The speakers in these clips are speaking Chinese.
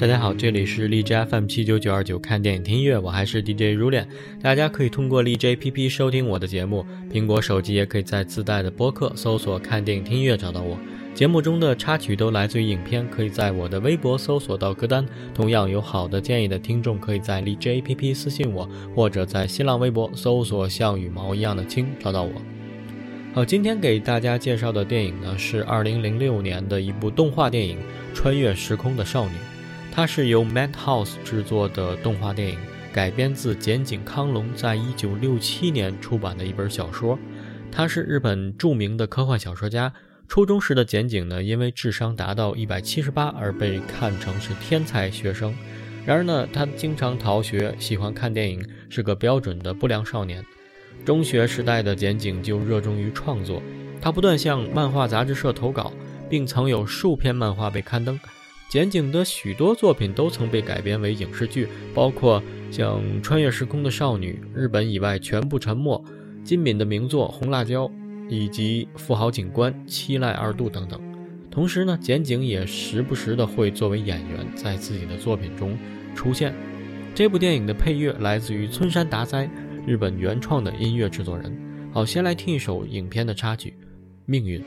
大家好，这里是荔枝 FM 七九九二九，看电影听音乐，我还是 DJ 如恋。大家可以通过荔枝 APP 收听我的节目，苹果手机也可以在自带的播客搜索“看电影听音乐”找到我。节目中的插曲都来自于影片，可以在我的微博搜索到歌单。同样有好的建议的听众，可以在荔枝 APP 私信我，或者在新浪微博搜索“像羽毛一样的青”找到我。好，今天给大家介绍的电影呢，是二零零六年的一部动画电影《穿越时空的少女》。它是由 Madhouse 制作的动画电影，改编自简井康隆在一九六七年出版的一本小说。他是日本著名的科幻小说家。初中时的简井呢，因为智商达到一百七十八而被看成是天才学生。然而呢，他经常逃学，喜欢看电影，是个标准的不良少年。中学时代的简井就热衷于创作，他不断向漫画杂志社投稿，并曾有数篇漫画被刊登。简井的许多作品都曾被改编为影视剧，包括像《穿越时空的少女》、日本以外全部沉默、金敏的名作《红辣椒》，以及《富豪警官》《七濑二度》等等。同时呢，简井也时不时的会作为演员在自己的作品中出现。这部电影的配乐来自于村山达哉，日本原创的音乐制作人。好，先来听一首影片的插曲《命运》。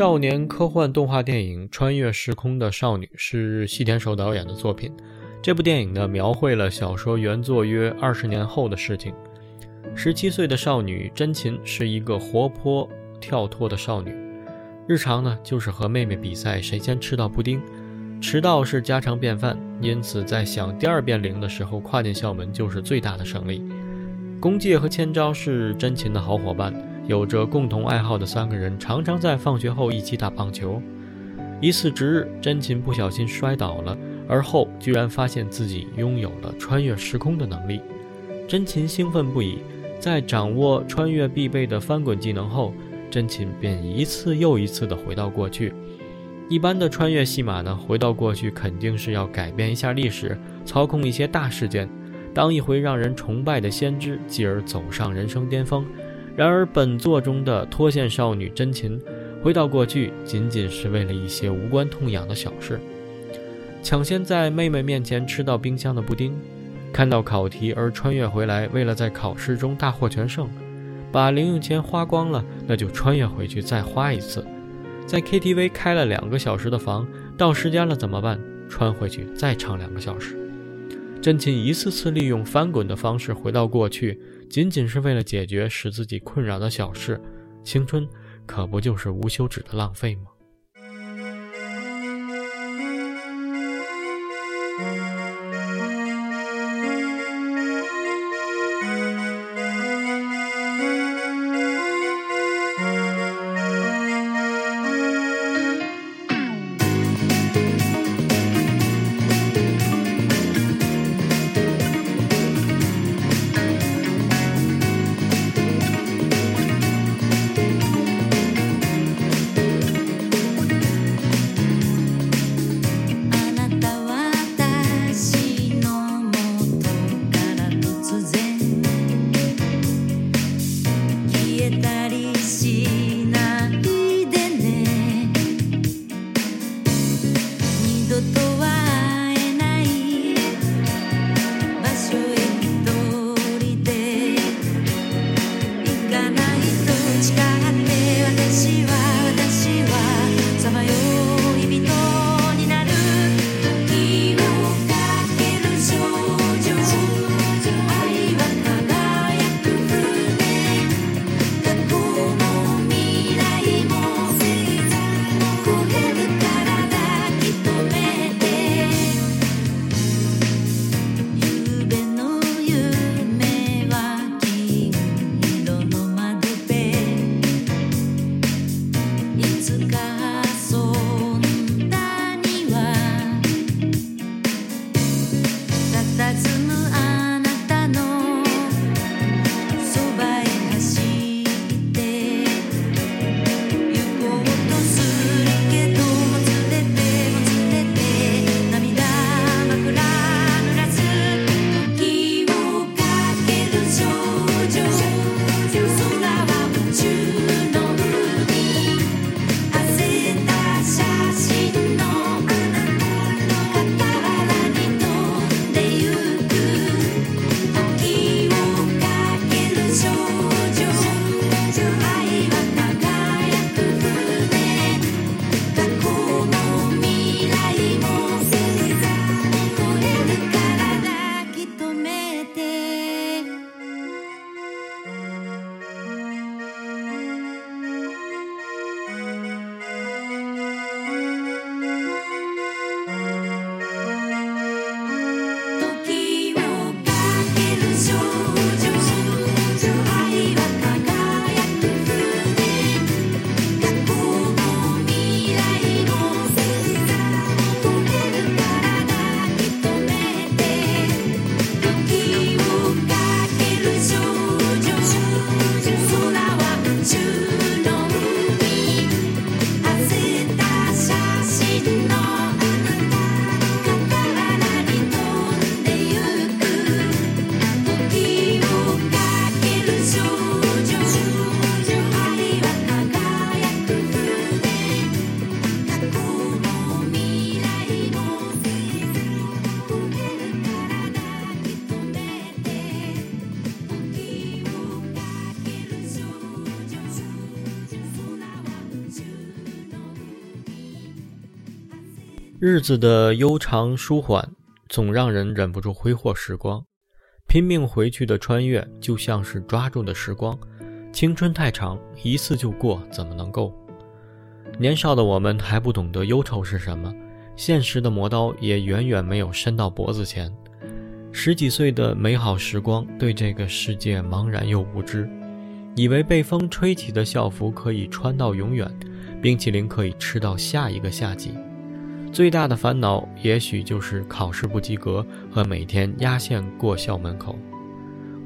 少年科幻动画电影《穿越时空的少女》是细田守导演的作品。这部电影呢，描绘了小说原作约二十年后的事情。十七岁的少女真琴是一个活泼跳脱的少女，日常呢就是和妹妹比赛谁先吃到布丁，迟到是家常便饭。因此，在响第二遍铃的时候跨进校门就是最大的胜利。弓介和千昭是真琴的好伙伴，有着共同爱好的三个人常常在放学后一起打棒球。一次值日，真琴不小心摔倒了，而后居然发现自己拥有了穿越时空的能力。真琴兴奋不已，在掌握穿越必备的翻滚技能后，真琴便一次又一次地回到过去。一般的穿越戏码呢，回到过去肯定是要改变一下历史，操控一些大事件。当一回让人崇拜的先知，继而走上人生巅峰。然而，本作中的脱线少女真琴回到过去，仅仅是为了一些无关痛痒的小事：抢先在妹妹面前吃到冰箱的布丁，看到考题而穿越回来，为了在考试中大获全胜；把零用钱花光了，那就穿越回去再花一次；在 KTV 开了两个小时的房，到时间了怎么办？穿回去再唱两个小时。真琴一次次利用翻滚的方式回到过去，仅仅是为了解决使自己困扰的小事。青春可不就是无休止的浪费吗？日子的悠长舒缓，总让人忍不住挥霍时光。拼命回去的穿越，就像是抓住的时光。青春太长，一次就过，怎么能够？年少的我们还不懂得忧愁是什么，现实的磨刀也远远没有伸到脖子前。十几岁的美好时光，对这个世界茫然又无知，以为被风吹起的校服可以穿到永远，冰淇淋可以吃到下一个夏季。最大的烦恼，也许就是考试不及格和每天压线过校门口。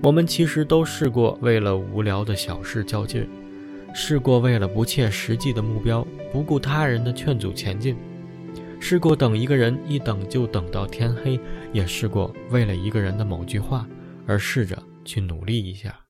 我们其实都试过为了无聊的小事较劲，试过为了不切实际的目标不顾他人的劝阻前进。试过等一个人，一等就等到天黑；也试过为了一个人的某句话而试着去努力一下。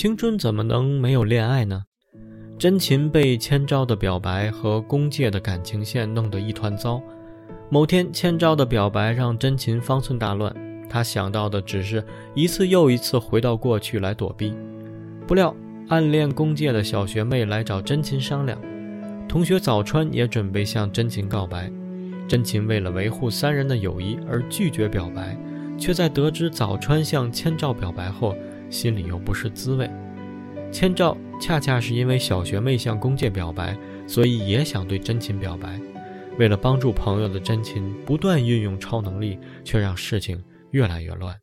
青春怎么能没有恋爱呢？真琴被千昭的表白和宫介的感情线弄得一团糟。某天，千昭的表白让真琴方寸大乱，他想到的只是一次又一次回到过去来躲避。不料，暗恋宫介的小学妹来找真琴商量，同学早川也准备向真琴告白。真琴为了维护三人的友谊而拒绝表白，却在得知早川向千照表白后，心里又不是滋味。千兆恰恰是因为小学妹向弓箭表白，所以也想对真琴表白。为了帮助朋友的真琴，不断运用超能力，却让事情越来越乱。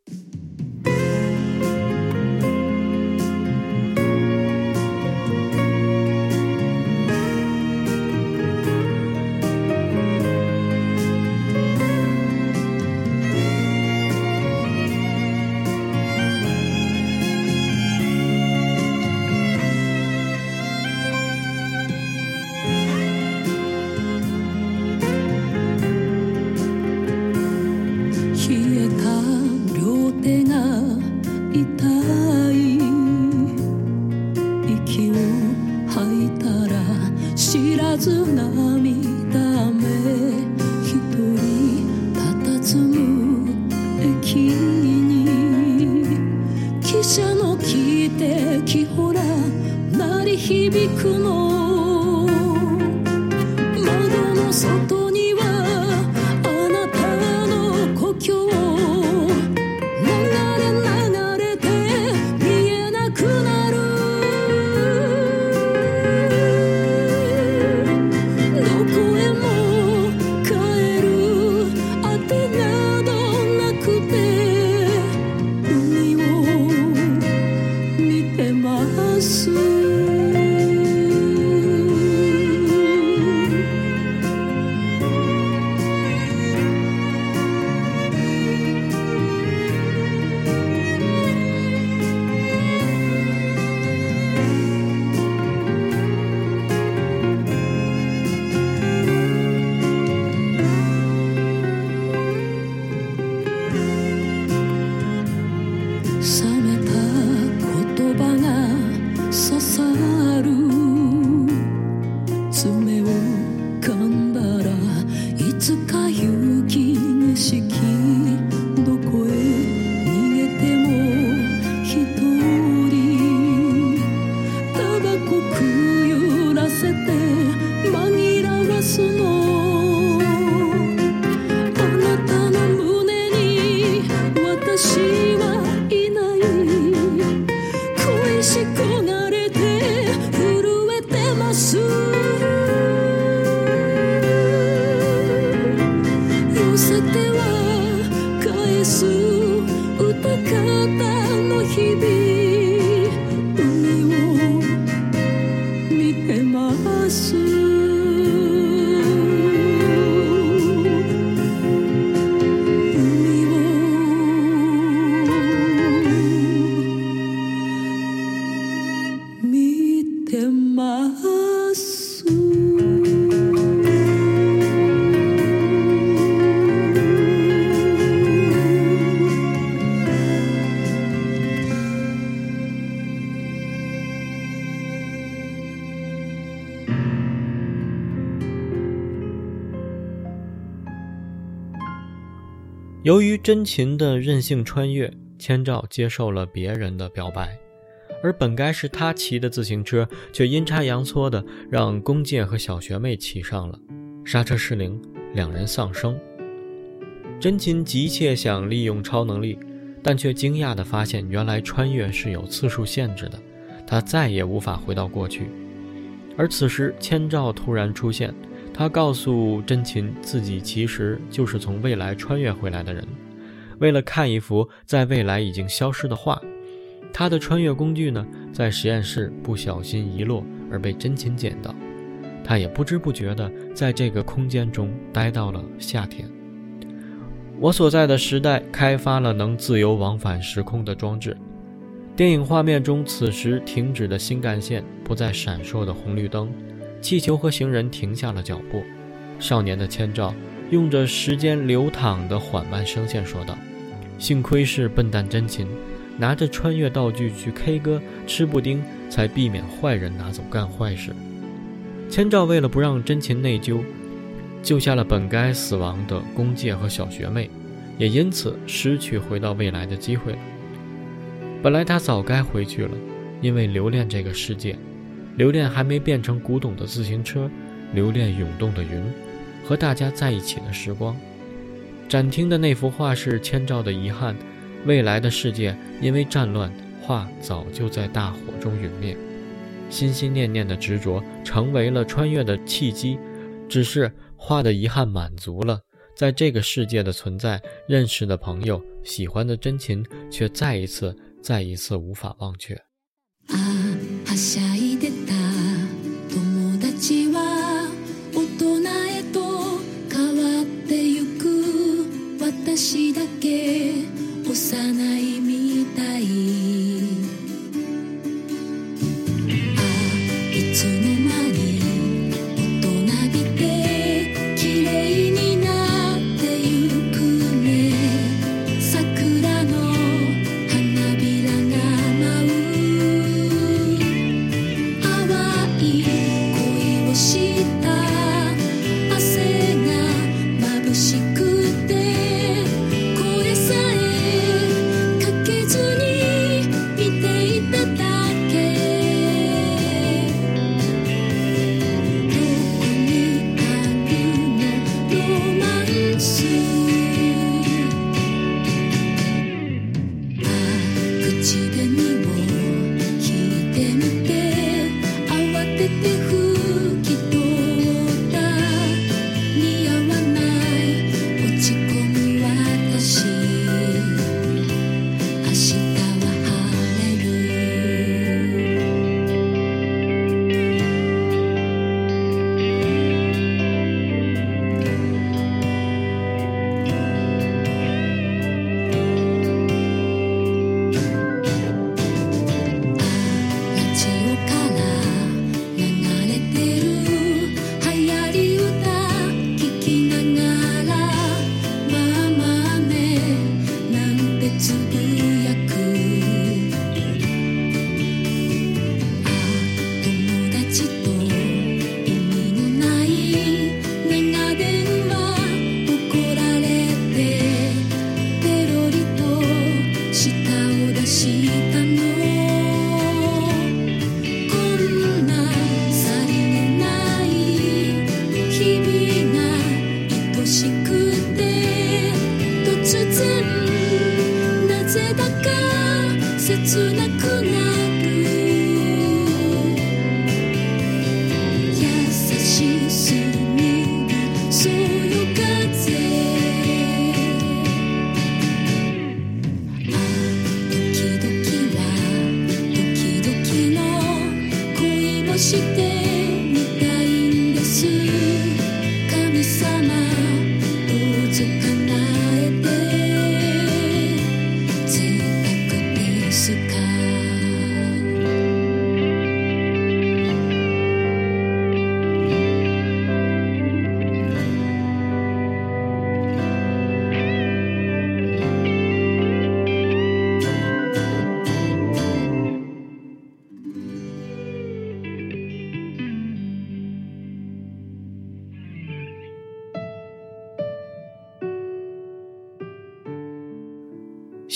響く由于真琴的任性穿越，千照接受了别人的表白，而本该是他骑的自行车，却阴差阳错的让弓介和小学妹骑上了，刹车失灵，两人丧生。真琴急切想利用超能力，但却惊讶地发现，原来穿越是有次数限制的，他再也无法回到过去。而此时，千兆突然出现。他告诉真琴，自己其实就是从未来穿越回来的人。为了看一幅在未来已经消失的画，他的穿越工具呢，在实验室不小心遗落而被真琴捡到。他也不知不觉地在这个空间中待到了夏天。我所在的时代开发了能自由往返时空的装置。电影画面中，此时停止的新干线，不再闪烁的红绿灯。气球和行人停下了脚步，少年的千兆用着时间流淌的缓慢声线说道：“幸亏是笨蛋真琴，拿着穿越道具去 K 歌、吃布丁，才避免坏人拿走干坏事。千兆为了不让真琴内疚，救下了本该死亡的宫介和小学妹，也因此失去回到未来的机会了。本来他早该回去了，因为留恋这个世界，留恋还没变成古董的自行车，留恋涌动的云，和大家在一起的时光。展厅的那幅画是千兆的遗憾，未来的世界因为战乱，画早就在大火中陨灭。心心念念的执着成为了穿越的契机，只是画的遗憾满足了，在这个世界的存在，认识的朋友，喜欢的真情，却再一次、再一次无法忘却。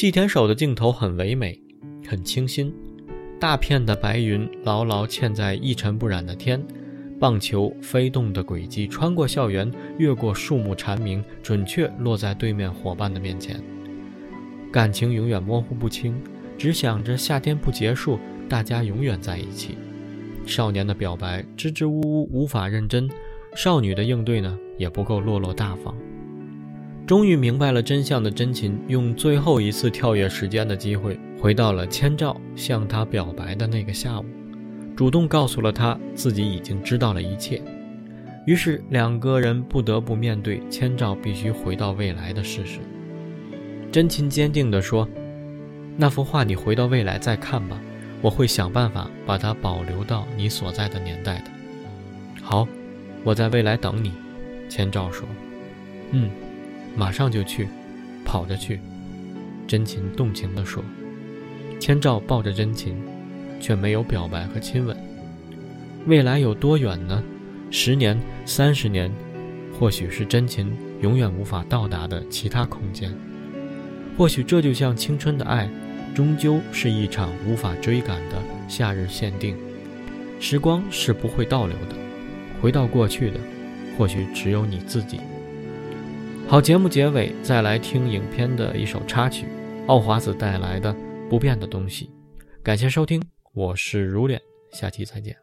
细田守的镜头很唯美，很清新。大片的白云牢牢嵌在一尘不染的天，棒球飞动的轨迹穿过校园，越过树木蝉鸣，准确落在对面伙伴的面前。感情永远模糊不清，只想着夏天不结束，大家永远在一起。少年的表白支支吾吾，无法认真；少女的应对呢，也不够落落大方。终于明白了真相的真琴，用最后一次跳跃时间的机会，回到了千兆向他表白的那个下午，主动告诉了他自己已经知道了一切。于是两个人不得不面对千兆必须回到未来的事实。真琴坚定地说：“那幅画你回到未来再看吧，我会想办法把它保留到你所在的年代的。”好，我在未来等你。”千兆说。“嗯。”马上就去，跑着去。真情动情地说：“千兆抱着真情，却没有表白和亲吻。未来有多远呢？十年、三十年，或许是真情永远无法到达的其他空间。或许这就像青春的爱，终究是一场无法追赶的夏日限定。时光是不会倒流的，回到过去的，或许只有你自己。好，节目结尾再来听影片的一首插曲，奥华子带来的《不变的东西》。感谢收听，我是如脸，下期再见。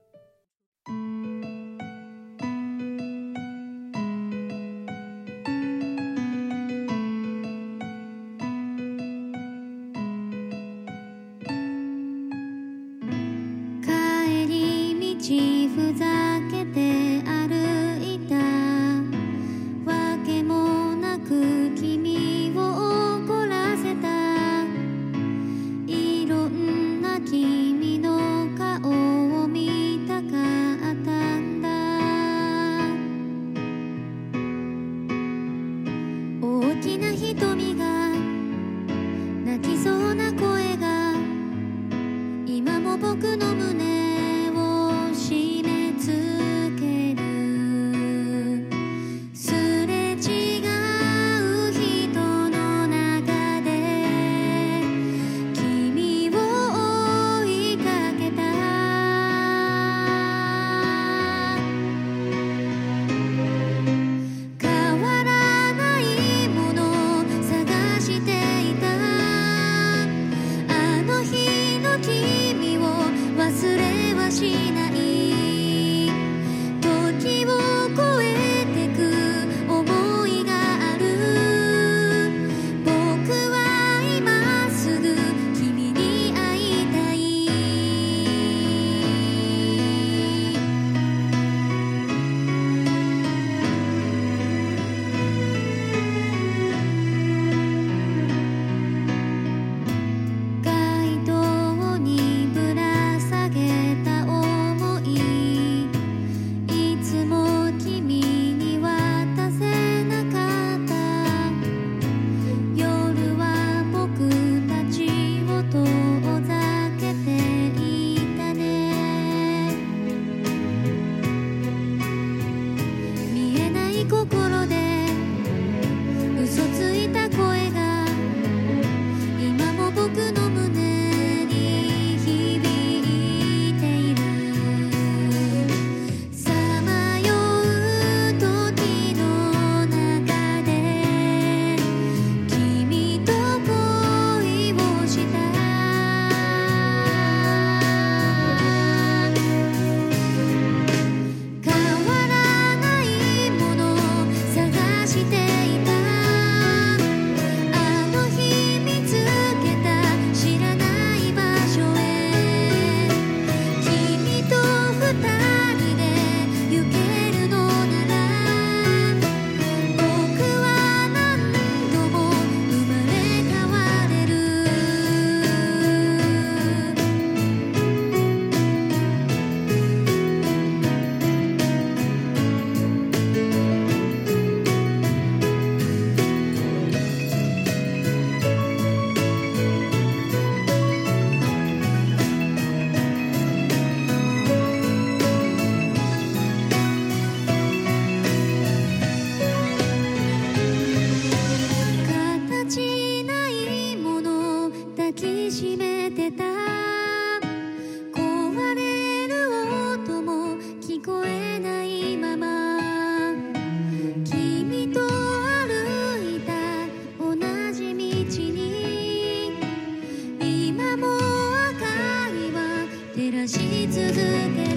し続け